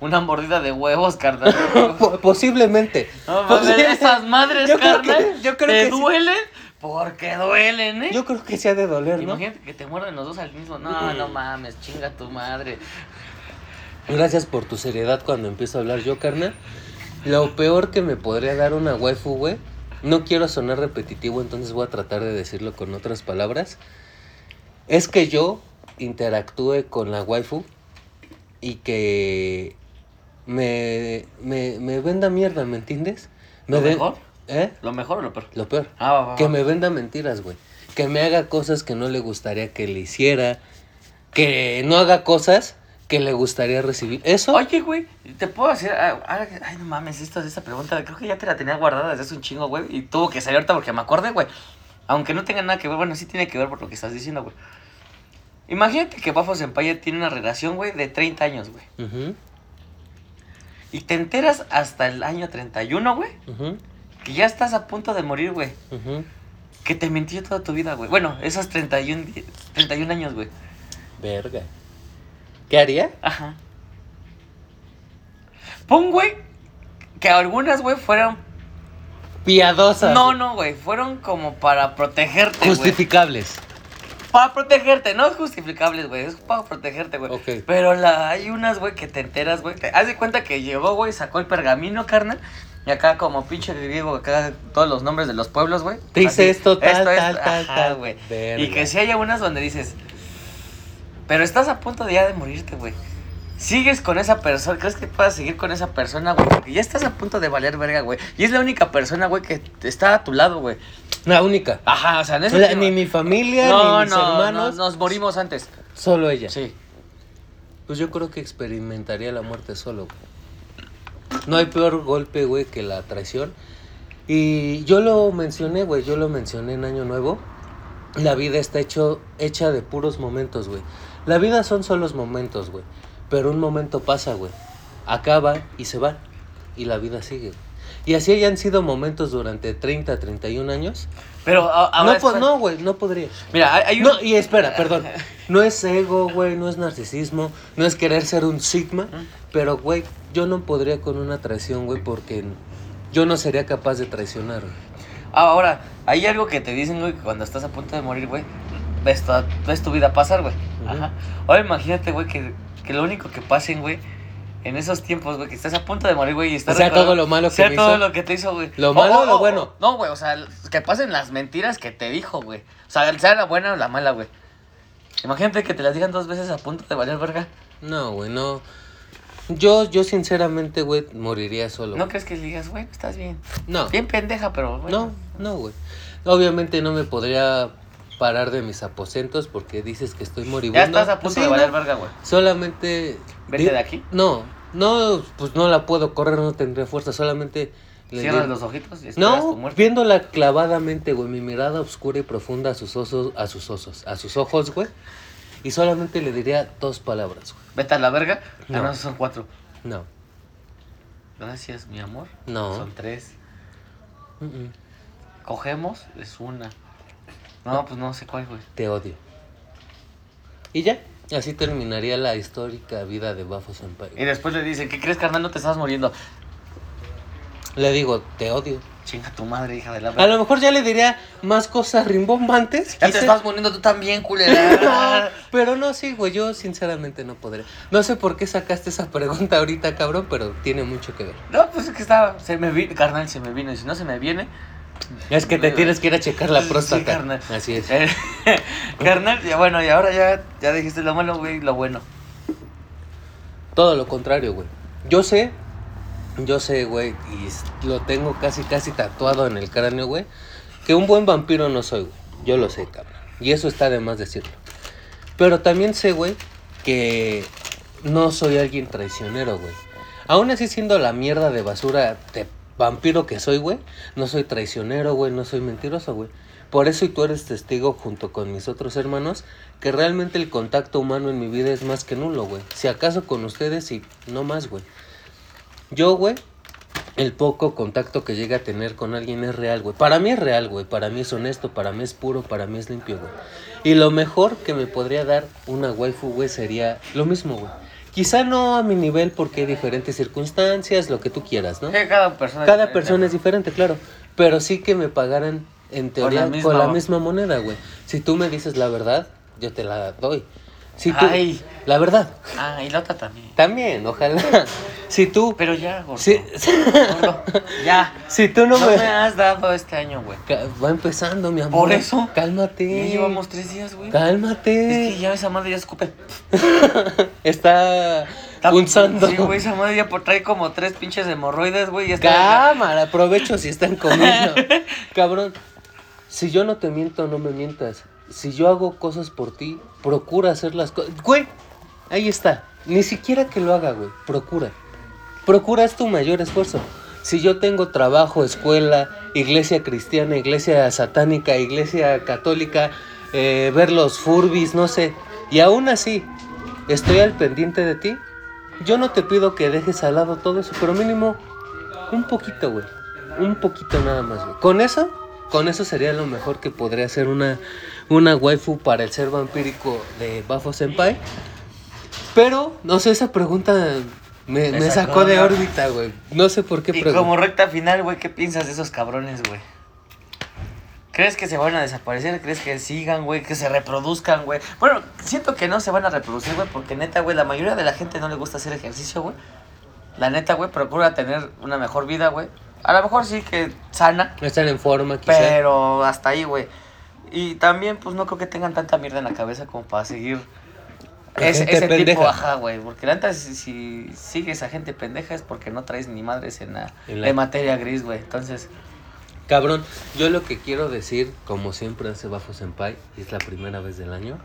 Una mordida de huevos, carnal. po- posiblemente. No esas madres, Yo creo carnal. que- yo creo ¿Te que sí. duelen? Porque duelen, ¿eh? Yo creo que se ha de doler, ¿no? Imagínate que te muerden los dos al mismo. No, no mames, chinga tu madre. Gracias por tu seriedad cuando empiezo a hablar yo, carnal. Lo peor que me podría dar una waifu, güey. No quiero sonar repetitivo, entonces voy a tratar de decirlo con otras palabras. Es que yo interactúe con la waifu y que me, me, me venda mierda, ¿me entiendes? Me ¿Lo mejor? ¿Eh? ¿Lo mejor o lo peor? Lo peor. Ah, va, va, Que va. me venda mentiras, güey. Que me haga cosas que no le gustaría que le hiciera. Que no haga cosas que le gustaría recibir. Eso. Oye, güey, ¿te puedo hacer? Ay, no mames, esto, esta pregunta, creo que ya te la tenía guardada desde hace un chingo, güey. Y tuvo que salir ahorita porque me acordé, güey. Aunque no tenga nada que ver, bueno, sí tiene que ver por lo que estás diciendo, güey. Imagínate que Bafo Senpai tiene una relación, güey, de 30 años, güey. Y te enteras hasta el año 31, güey, ujú, que ya estás a punto de morir, güey. ujú. Que te mintió toda tu vida, güey. Bueno, esos 31, di- 31 años, güey. Verga. ¿Qué haría? Ajá. Pon, güey, que algunas, güey, fueron... Piadosas. No, no, güey, fueron como para protegerte, güey. Justificables. Para protegerte, no es justificables, güey, es para protegerte, güey. Pero la, hay unas, güey, que te enteras, güey. Haz de cuenta que llegó, güey, sacó el pergamino, carnal. Y acá, como pinche griego, acá todos los nombres de los pueblos, güey. Te dice esto, tal, es- tal, tal, ajá, tal. güey. Y que si hay unas donde dices, pero estás a punto de ya de morirte, güey. Sigues con esa persona, ¿crees que puedas seguir con esa persona, güey? Porque ya estás a punto de valer verga, güey. Y es la única persona, güey, que está a tu lado, güey. La única. Ajá, o sea, en ese O sea, tema- ni mi familia, no, ni mis no, hermanos. no, nos morimos antes. Solo ella. Sí. Pues yo creo que experimentaría la muerte solo, güey. No hay peor golpe, güey, que la traición. Y yo lo mencioné, güey, yo lo mencioné en Año Nuevo. La vida está hecho, hecha de puros momentos, güey. La vida son solo los momentos, güey. Pero un momento pasa, güey. Acaba y se va. Y la vida sigue. Y así hayan sido momentos durante 30, 31 años. Pero a- ahora no, po- espera. no, güey, no podría. Mira, hay, hay un... No, y espera, perdón. No es ego, güey, no es narcisismo, no es querer ser un sigma. Pero, güey, yo no podría con una traición, güey, porque yo no sería capaz de traicionar, güey. Ah, Ahora, hay algo que te dicen, güey, que cuando estás a punto de morir, güey, ves, toda- ves tu vida pasar, güey. Ajá. Ahora imagínate, güey, que, que lo único que pasen, güey, en esos tiempos, güey, que estás a punto de morir, güey, y estás... O sea, todo lo malo que sea me todo hizo. lo que te hizo, güey. ¿Lo malo o lo bueno? No, güey, o sea, que pasen las mentiras que te dijo, güey. O sea, sea la buena o la mala, güey. Imagínate que te las digan dos veces a punto de valer verga. No, güey, no. Yo, yo sinceramente, güey, moriría solo. ¿No crees que le digas, güey, estás bien? No, Bien pendeja, pero, bueno. no, no, güey. Obviamente no me podría parar de mis aposentos porque dices que estoy moribundo. Ya estás a Pues punto sí, de valer ¿no? verga, güey. Solamente... Vete de aquí. No, no, pues no la puedo correr, no tendría fuerza, solamente... le Cierras los ojitos y tu No, viéndola clavadamente, güey, mi mirada oscura y profunda a sus osos, a sus osos, a sus ojos, güey. Y solamente le diría dos palabras, güey. Vete a la verga. No. Ah, no, son cuatro. No, Gracias, mi amor. no. Son tres. Cogemos, es una. No, pues no sé cuál, güey. Te odio. Y ya, así terminaría la histórica vida de Bafo Y Senpai. después le dicen, ¿qué crees, carnal? No te estás muriendo. Le digo, te odio. Chinga tu madre, hija de la A lo mejor ya le diría más cosas rimbombantes. Ya te estás muriendo tú también, No, culera. pero no, sí, güey, yo sinceramente no podré. No sé por qué sacaste esa pregunta ahorita, cabrón, pero tiene mucho que ver. no, pues es que estaba. Se me vino, carnal, se me vino. Y si no se me viene. Es que te tienes que ir a checar la Sí, próstata. carnal. Así es. Eh, carnal, ya bueno, y ahora ya, ya dijiste lo malo, güey, y lo bueno. Todo lo contrario, güey. Yo sé, yo sé, güey, y lo tengo casi, casi tatuado en el cráneo, güey, que un buen vampiro no soy, güey. Yo lo sé, cabrón. Y eso está de más decirlo. Pero también sé, güey, que no soy alguien traicionero, güey. Aún así siendo la mierda de basura de vampiro que soy, güey, no soy traicionero, güey, no soy mentiroso, güey. Por eso y tú eres testigo junto con mis otros hermanos que realmente el contacto humano en mi vida es más que nulo, güey. Si acaso con ustedes y no más, güey. Yo, güey, el poco contacto que llega a tener con alguien es real, güey. Para mí es real, güey. Para mí es honesto, para mí es puro, para mí es limpio, güey. Y lo mejor que me podría dar una waifu, güey, sería lo mismo, güey. Quizá no a mi nivel porque hay diferentes circunstancias, lo que tú quieras, ¿no? Sí, cada persona. Cada diferente. persona es diferente, claro. Pero sí que me pagaran, en teoría, la con misma, la güey. misma moneda, güey. Si tú me dices la verdad, yo te la doy. Si tú, Ay. La verdad. Ah, y la otra también. También, ojalá. Si tú... Pero ya, gordo. Si, Gordo, ya. si tú no, No me... me has dado este año, güey. Va empezando, mi amor. Por eso. Cálmate. Ya llevamos tres días, güey. Cálmate. Es que ya esa madre ya escupe. Está Está- punzando. Sí, güey, esa madre ya trae como tres pinches hemorroides, güey. Cámara, aprovecho si están comiendo. Cabrón, si yo no te miento, no me mientas. Si yo hago cosas por ti, procura hacer las cosas. Güey, ahí está. Ni siquiera que lo haga, güey. Procura. Procura es tu mayor esfuerzo. Si yo tengo trabajo, escuela, iglesia cristiana, iglesia satánica, iglesia católica, eh, ver los furbis, no sé, y aún así estoy al pendiente de ti, yo no te pido que dejes al lado todo eso, pero mínimo un poquito, güey. Un poquito nada más, güey. Con eso, con eso sería lo mejor que podría hacer una, una waifu para el ser vampírico de Bafo Senpai. Pero, no sé, esa pregunta me, Me sacó sacó de órbita, güey. No sé por qué Y preguntar. como recta final, güey, ¿qué piensas de esos cabrones, güey? ¿Crees que se van a desaparecer? ¿Crees que sigan, güey? ¿Que se reproduzcan, güey? Bueno, siento que no se van a reproducir, güey, porque neta, güey, la mayoría de la gente no le gusta hacer ejercicio, güey. La neta, güey, procura tener una mejor vida, güey. A lo mejor sí que sana, Están en forma, quizá. pero hasta ahí, güey. Y también, pues no creo que tengan tanta mierda en la cabeza como para seguir ese, tipo, ajá, güey. Porque la neta, si, si sigues a gente pendeja es porque no traes ni madres en la, En la- en materia gris, güey. Entonces, Cabrón, yo lo que quiero decir, como siempre hace Bafo Senpai, y es la primera vez del año.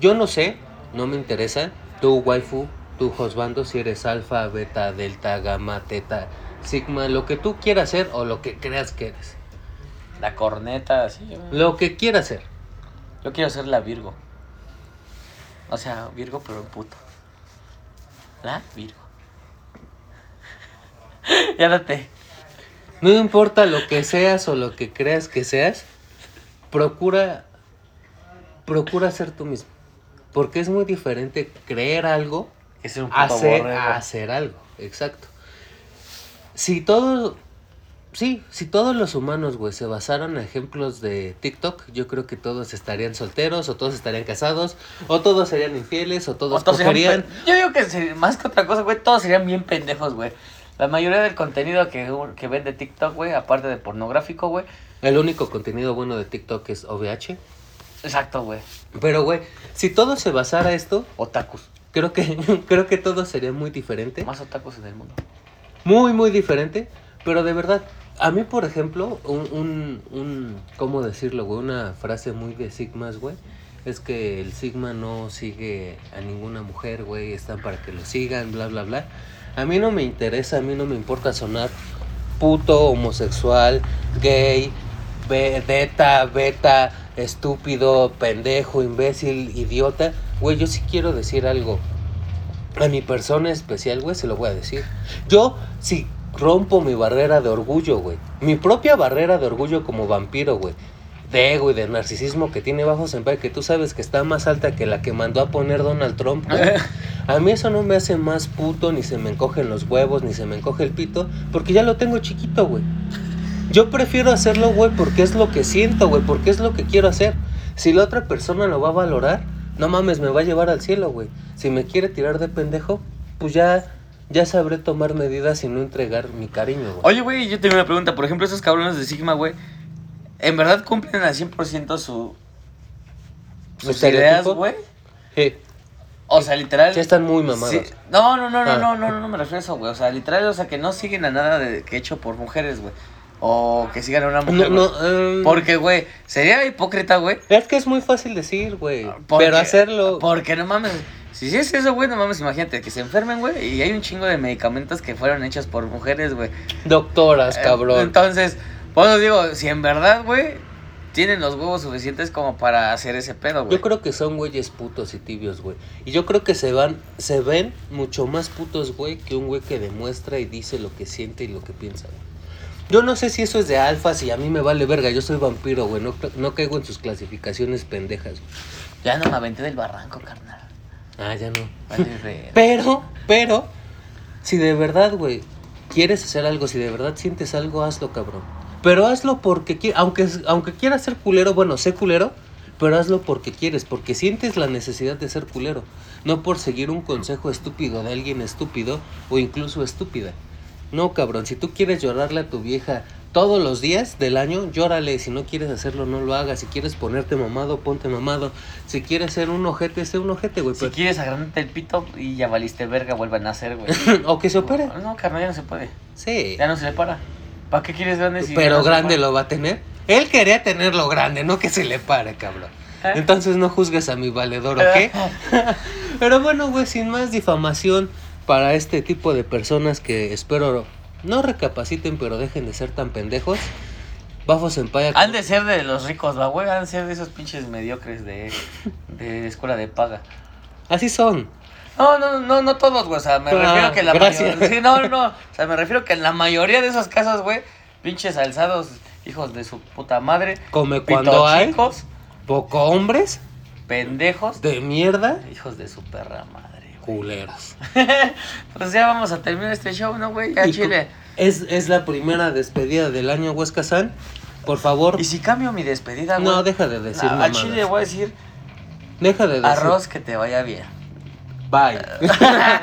Yo no sé, no me interesa. Tú, waifu, tú, Josbando, si eres alfa, beta, delta, gamma, teta, sigma, lo que tú quieras ser o lo que creas que eres. La corneta, así. Lo que quieras ser. Yo quiero ser la Virgo. O sea, Virgo, pero puto. ¿La? Virgo. ya date. No importa lo que seas o lo que creas que seas, procura procura ser tú mismo. Porque es muy diferente creer algo Que es un puto hacer, borrego. hacer algo. Exacto. Si todo. Sí, si todos los humanos, güey, se basaran en ejemplos de TikTok, yo creo que todos estarían solteros, o todos estarían casados, o todos serían infieles, o todos O todos serían Yo digo que más que otra cosa, güey, todos serían bien pendejos, güey. La mayoría del contenido que, que ven de TikTok, güey, aparte de pornográfico, güey. El único contenido bueno de TikTok es OVH. Exacto, güey. Pero, güey, si todo se basara esto, Otakus. creo que, creo que todo sería muy diferente. Más otakus en el mundo. Muy, muy diferente. Pero de verdad, a mí, por ejemplo, un, un, un ¿cómo decirlo, güey? Una frase muy de Sigmas, güey. Es que el Sigma no sigue a ninguna mujer, güey. Están para que lo sigan, bla, bla, bla. A mí no me interesa, a mí no me importa sonar puto, homosexual, gay, be- beta, beta, estúpido, pendejo, imbécil, idiota. Güey, yo sí quiero decir algo. A mi persona especial, güey, se lo voy a decir. Yo sí rompo mi barrera de orgullo, güey. Mi propia barrera de orgullo como vampiro, güey. De ego y de narcisismo que tiene bajo senpai, que tú sabes que está más alta que la que mandó a poner Donald Trump, güey. A mí eso no me hace más puto, ni se me encogen los huevos, ni se me encoge el pito, porque ya lo tengo chiquito, güey. Yo prefiero hacerlo, güey, porque es lo que siento, güey, porque es lo que quiero hacer. Si la otra persona lo va a valorar, no mames, me va a llevar al cielo, güey. Si me quiere tirar de pendejo, pues ya, ya sabré tomar medidas y no entregar mi cariño, güey. Oye, güey, yo tengo una pregunta. Por ejemplo, esos cabrones de Sigma, güey, ¿en verdad cumplen al 100% su, sus ideas, güey? Sí, O sea, literal. sí están muy mamados. Sí. No, no, no, no, Ah. no, no, no, no me refiero a eso, güey. O sea, literal, o sea, que no siguen a nada de, que hecho por mujeres, güey. O que sigan a una mujer. No, no, em, Porque, güey, sería hipócrita, güey. Es que es muy fácil decir, güey. Pero hacerlo... Porque no mames. Si es eso, güey, no mames, imagínate que se enfermen, güey. Y hay un chingo de medicamentos que fueron hechos por mujeres, güey. Doctoras, Eh, cabrón. Entonces, eso digo, si en verdad, güey, tienen los huevos suficientes como para hacer ese pedo, güey. Yo creo que son güeyes putos y tibios, güey. Y yo creo que se van, se ven mucho más putos, güey, que un güey que demuestra y dice lo que siente y lo que piensa, güey. Yo no sé si eso es de alfas y a mí me vale verga. Yo soy vampiro, güey. No, no caigo en sus clasificaciones pendejas, güey. Ya no me aventé del barranco, carnal. Ah, ya no. Vale. Pero, pero, si de verdad, güey, quieres hacer algo, si de verdad sientes algo, hazlo, cabrón. Pero hazlo porque quieres, aunque, aunque quieras ser culero, bueno, sé culero, pero hazlo porque quieres, porque sientes la necesidad de ser culero. No por seguir un consejo estúpido de alguien estúpido o incluso estúpida. No, cabrón, si tú quieres llorarle a tu vieja todos los días del año, llórale. Si no quieres hacerlo, no lo hagas. Si quieres ponerte mamado, ponte mamado. Si quieres ser un ojete, sé un ojete, güey. Si pero- quieres agrandarte el pito y ya valiste verga, vuelvan a hacer, güey. o que se opere. No, carnal, ya no se puede. Sí. Ya no se le para. ¿Para qué quieres grandes si Pero grande lo va a tener. Él quería tenerlo grande, no que se le pare, cabrón. ¿Eh? Entonces no juzgues a mi valedor, ¿ok? Pero bueno, güey, sin más difamación para este tipo de personas que espero no recapaciten, pero dejen de ser tan pendejos. Bafo Senpai. Han de ser de los ricos, va, güey. Han de ser de esos pinches mediocres de, de escuela de paga. Así son. No, no, no, no todos, güey. O sea, me Ah, refiero que la mayoría. Sí, no, no. O sea, me refiero que en la mayoría de esos casos, güey, pinches alzados, hijos de su puta madre. Come cuando hay chicos, poco hombres pendejos, de mierda, hijos de su perra madre. Culeros. Pues ya vamos a terminar este show, ¿no, güey? Ya Y chile. Es, es la primera despedida del año, Huesca San. Por favor, Y si cambio mi despedida, güey. no, deja de decir a mamadas. chile voy a decir Deja de decir. arroz que te vaya bien. Bye.